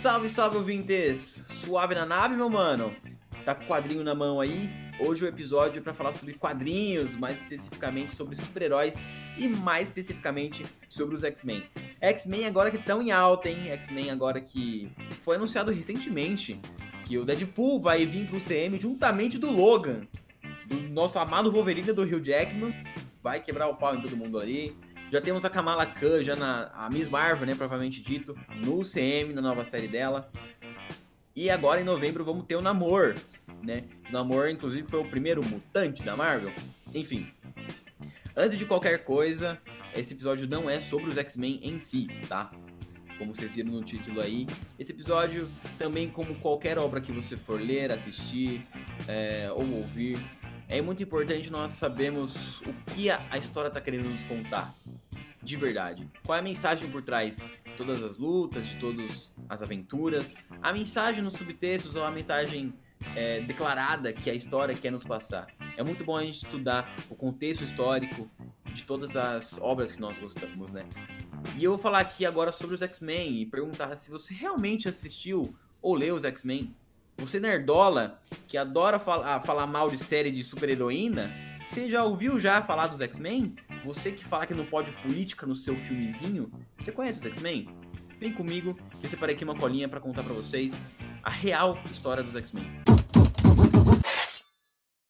Salve, salve, ouvintes! Suave na nave, meu mano? Tá com o quadrinho na mão aí? Hoje o episódio é para falar sobre quadrinhos, mais especificamente sobre super-heróis e mais especificamente sobre os X-Men. X-Men agora que estão em alta, hein? X-Men agora que foi anunciado recentemente que o Deadpool vai vir pro CM juntamente do Logan, do nosso amado Wolverine do Hugh Jackman. Vai quebrar o pau em todo mundo ali. Já temos a Kamala Khan, já na a Miss Marvel, né, propriamente dito, no CM, na nova série dela. E agora em novembro vamos ter o Namor, né? O Namor, inclusive, foi o primeiro mutante da Marvel. Enfim. Antes de qualquer coisa, esse episódio não é sobre os X-Men em si, tá? Como vocês viram no título aí. Esse episódio, também como qualquer obra que você for ler, assistir é, ou ouvir, é muito importante nós sabermos o que a, história está querendo nos contar. De verdade. Qual é a mensagem por trás de todas as lutas, de todas as aventuras? A mensagem nos subtextos ou a mensagem é, declarada que a história quer nos passar. É muito bom a gente estudar o contexto histórico de todas as obras que nós gostamos, né? E eu vou falar aqui agora sobre os X-Men e perguntar se você realmente assistiu ou leu os X-Men. Você nerdola, que adora falar, falar mal de série de super-heroína, você já ouviu já falar dos X-Men? Você que fala que não pode política no seu filmezinho, você conhece os X-Men? Vem comigo, eu separei aqui uma colinha para contar para vocês a real história dos X-Men.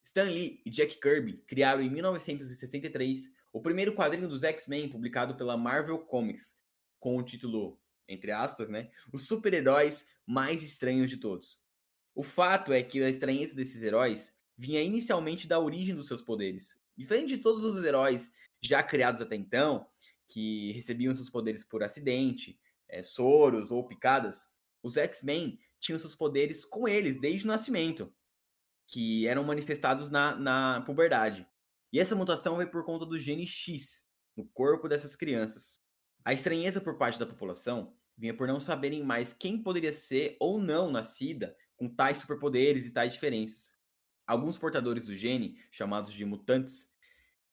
Stan Lee e Jack Kirby criaram em 1963 o primeiro quadrinho dos X-Men publicado pela Marvel Comics, com o título, entre aspas, né, Os super-heróis mais estranhos de todos. O fato é que a estranheza desses heróis vinha inicialmente da origem dos seus poderes. Diferente de todos os heróis já criados até então, que recebiam seus poderes por acidente, é, soros ou picadas, os X-Men tinham seus poderes com eles desde o nascimento, que eram manifestados na, na puberdade. E essa mutação veio por conta do gene X no corpo dessas crianças. A estranheza por parte da população vinha por não saberem mais quem poderia ser ou não nascida com tais superpoderes e tais diferenças. Alguns portadores do gene, chamados de mutantes,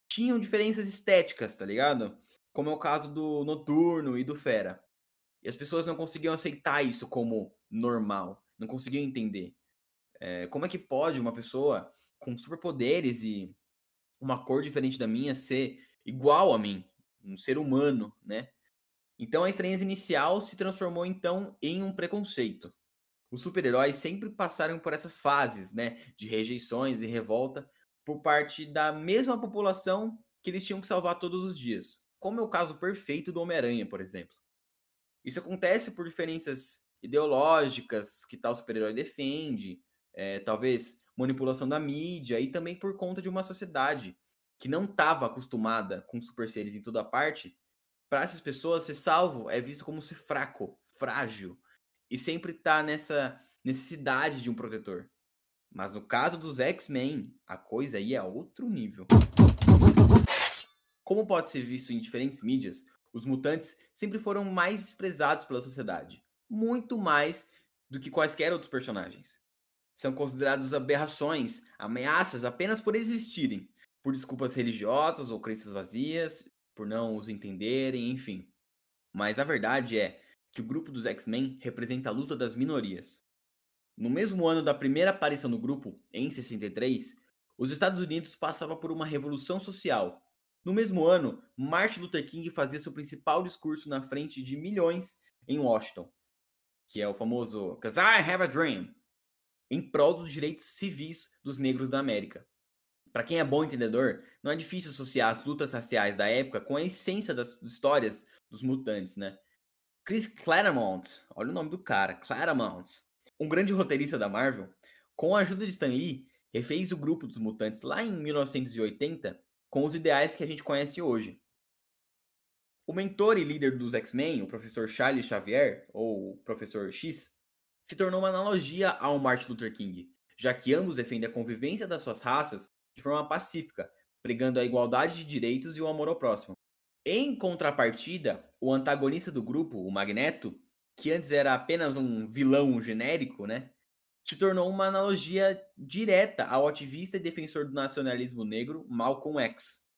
tinham diferenças estéticas, tá ligado? Como é o caso do Noturno e do Fera. E as pessoas não conseguiam aceitar isso como normal, não conseguiam entender. É, como é que pode uma pessoa com superpoderes e uma cor diferente da minha ser igual a mim, um ser humano, né? Então a estranheza inicial se transformou então em um preconceito os super-heróis sempre passaram por essas fases, né, de rejeições e revolta por parte da mesma população que eles tinham que salvar todos os dias, como é o caso perfeito do Homem-Aranha, por exemplo. Isso acontece por diferenças ideológicas que tal super-herói defende, é, talvez manipulação da mídia e também por conta de uma sociedade que não estava acostumada com super seres em toda parte. Para essas pessoas, ser salvo é visto como ser fraco, frágil, e sempre tá nessa necessidade de um protetor. Mas no caso dos X-Men, a coisa aí é outro nível. Como pode ser visto em diferentes mídias, os mutantes sempre foram mais desprezados pela sociedade, muito mais do que quaisquer outros personagens. São considerados aberrações, ameaças apenas por existirem, por desculpas religiosas ou crenças vazias, por não os entenderem, enfim. Mas a verdade é que o grupo dos X-Men representa a luta das minorias. No mesmo ano da primeira aparição do grupo, em 63, os Estados Unidos passavam por uma revolução social. No mesmo ano, Martin Luther King fazia seu principal discurso na frente de milhões em Washington, que é o famoso "Cause I Have a Dream", em prol dos direitos civis dos negros da América. Para quem é bom entendedor, não é difícil associar as lutas raciais da época com a essência das histórias dos mutantes, né? Chris Claremont, olha o nome do cara, Claremont, um grande roteirista da Marvel, com a ajuda de Stan Lee, refez o grupo dos mutantes lá em 1980 com os ideais que a gente conhece hoje. O mentor e líder dos X-Men, o professor Charles Xavier, ou professor X, se tornou uma analogia ao Martin Luther King, já que ambos defendem a convivência das suas raças de forma pacífica, pregando a igualdade de direitos e o amor ao próximo. Em contrapartida, o antagonista do grupo, o Magneto, que antes era apenas um vilão genérico, né? Se tornou uma analogia direta ao ativista e defensor do nacionalismo negro Malcolm X.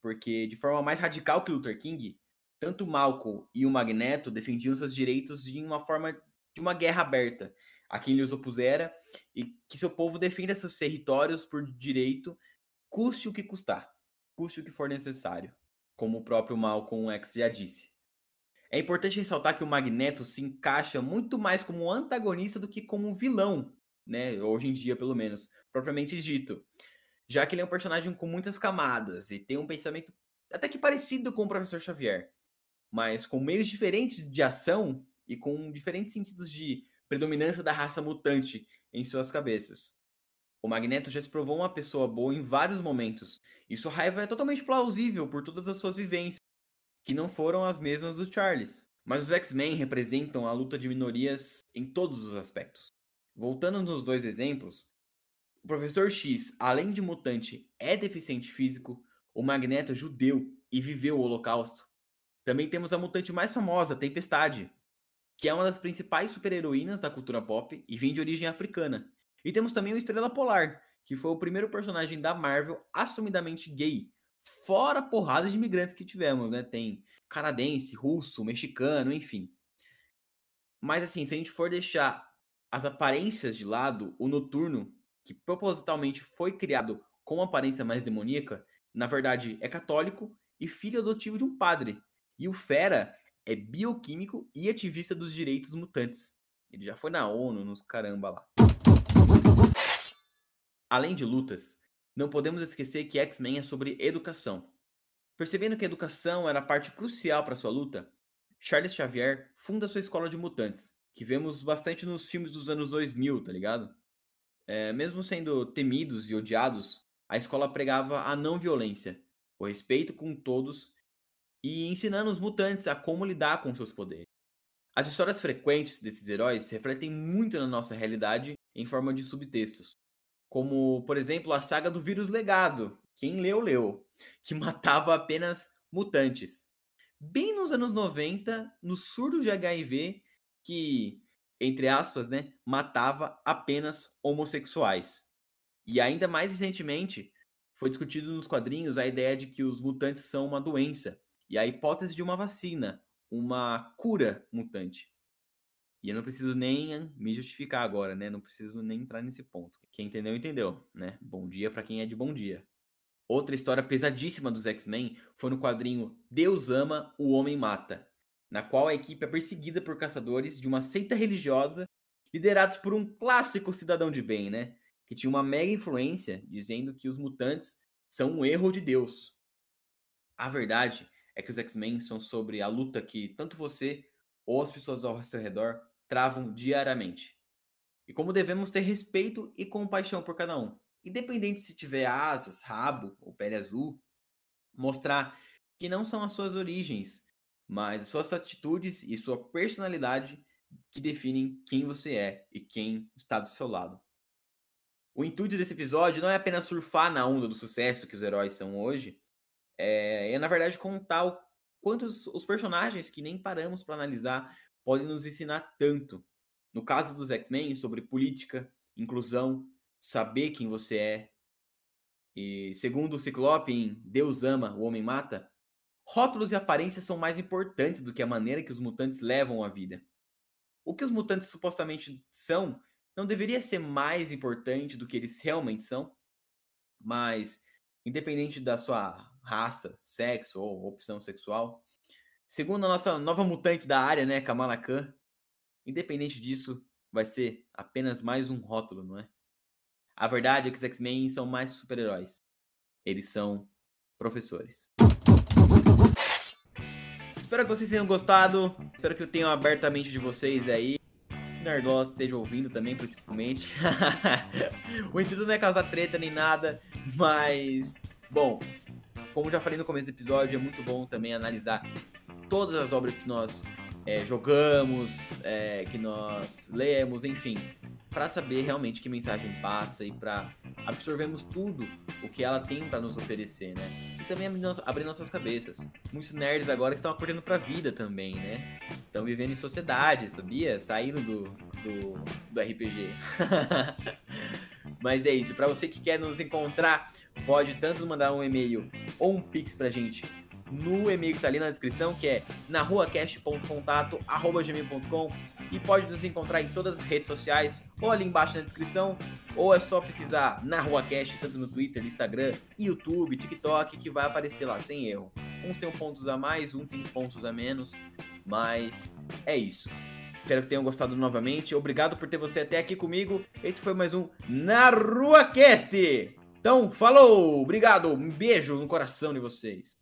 Porque, de forma mais radical que Luther King, tanto Malcolm e o Magneto defendiam seus direitos de uma forma de uma guerra aberta a quem lhes opusera e que seu povo defenda seus territórios por direito, custe o que custar, custe o que for necessário, como o próprio Malcolm X já disse. É importante ressaltar que o Magneto se encaixa muito mais como antagonista do que como vilão, né? Hoje em dia, pelo menos, propriamente dito. Já que ele é um personagem com muitas camadas e tem um pensamento até que parecido com o Professor Xavier, mas com meios diferentes de ação e com diferentes sentidos de predominância da raça mutante em suas cabeças. O Magneto já se provou uma pessoa boa em vários momentos, e sua raiva é totalmente plausível por todas as suas vivências, que não foram as mesmas do Charles. Mas os X-Men representam a luta de minorias em todos os aspectos. Voltando nos dois exemplos, o Professor X, além de mutante, é deficiente físico, o Magneto é judeu e viveu o Holocausto. Também temos a mutante mais famosa, Tempestade, que é uma das principais super-heroínas da cultura pop e vem de origem africana. E temos também o Estrela Polar, que foi o primeiro personagem da Marvel assumidamente gay, fora a porrada de imigrantes que tivemos, né? Tem canadense, russo, mexicano, enfim. Mas assim, se a gente for deixar as aparências de lado, o Noturno, que propositalmente foi criado com aparência mais demoníaca, na verdade é católico e filho adotivo de um padre. E o Fera é bioquímico e ativista dos direitos mutantes. Ele já foi na ONU, nos caramba lá. Além de lutas, não podemos esquecer que X-Men é sobre educação. Percebendo que a educação era parte crucial para sua luta, Charles Xavier funda sua escola de mutantes, que vemos bastante nos filmes dos anos 2000, tá ligado? É, mesmo sendo temidos e odiados, a escola pregava a não violência, o respeito com todos e ensinando os mutantes a como lidar com seus poderes. As histórias frequentes desses heróis refletem muito na nossa realidade em forma de subtextos, como, por exemplo, a saga do vírus legado, quem leu, leu, que matava apenas mutantes. Bem nos anos 90, no surdo de HIV, que, entre aspas, né, matava apenas homossexuais. E ainda mais recentemente, foi discutido nos quadrinhos a ideia de que os mutantes são uma doença e a hipótese de uma vacina, uma cura mutante. E eu não preciso nem me justificar agora, né? Não preciso nem entrar nesse ponto. Quem entendeu, entendeu, né? Bom dia para quem é de bom dia. Outra história pesadíssima dos X-Men foi no quadrinho Deus ama, o homem mata, na qual a equipe é perseguida por caçadores de uma seita religiosa liderados por um clássico cidadão de bem, né? Que tinha uma mega influência dizendo que os mutantes são um erro de Deus. A verdade é que os X-Men são sobre a luta que tanto você ou as pessoas ao seu redor travam diariamente. E como devemos ter respeito e compaixão por cada um, independente se tiver asas, rabo ou pele azul, mostrar que não são as suas origens, mas as suas atitudes e sua personalidade que definem quem você é e quem está do seu lado. O intuito desse episódio não é apenas surfar na onda do sucesso que os heróis são hoje, é, é na verdade contar o quantos os personagens que nem paramos para analisar podem nos ensinar tanto. No caso dos X-Men, sobre política, inclusão, saber quem você é. E segundo o Ciclope em Deus ama, o homem mata, rótulos e aparências são mais importantes do que a maneira que os mutantes levam a vida. O que os mutantes supostamente são não deveria ser mais importante do que eles realmente são, mas independente da sua raça, sexo ou opção sexual. Segundo a nossa nova mutante da área, né, Kamala Khan, independente disso, vai ser apenas mais um rótulo, não é? A verdade é que os X-Men são mais super-heróis. Eles são professores. Espero que vocês tenham gostado. Espero que eu tenha aberto a mente de vocês aí. Nerdola esteja ouvindo também, principalmente. o intuito não é causar treta nem nada, mas. Bom, como já falei no começo do episódio, é muito bom também analisar todas as obras que nós é, jogamos, é, que nós lemos, enfim, para saber realmente que mensagem passa e para absorvermos tudo o que ela tem para nos oferecer, né? E também abrir nossas cabeças. Muitos nerds agora estão acordando para a vida também, né? Estão vivendo em sociedade, sabia? Saindo do, do, do RPG. Mas é isso. Para você que quer nos encontrar, pode tanto mandar um e-mail ou um pix pra gente no e-mail que tá ali na descrição, que é narruacast.contato@gmail.com e pode nos encontrar em todas as redes sociais, ou ali embaixo na descrição, ou é só pesquisar na Rua Cast, tanto no Twitter, Instagram, YouTube, TikTok, que vai aparecer lá, sem erro. Uns tem pontos a mais, um tem pontos a menos, mas é isso. Espero que tenham gostado novamente. Obrigado por ter você até aqui comigo. Esse foi mais um Na Rua Cast. Então, falou! Obrigado! Um beijo no coração de vocês.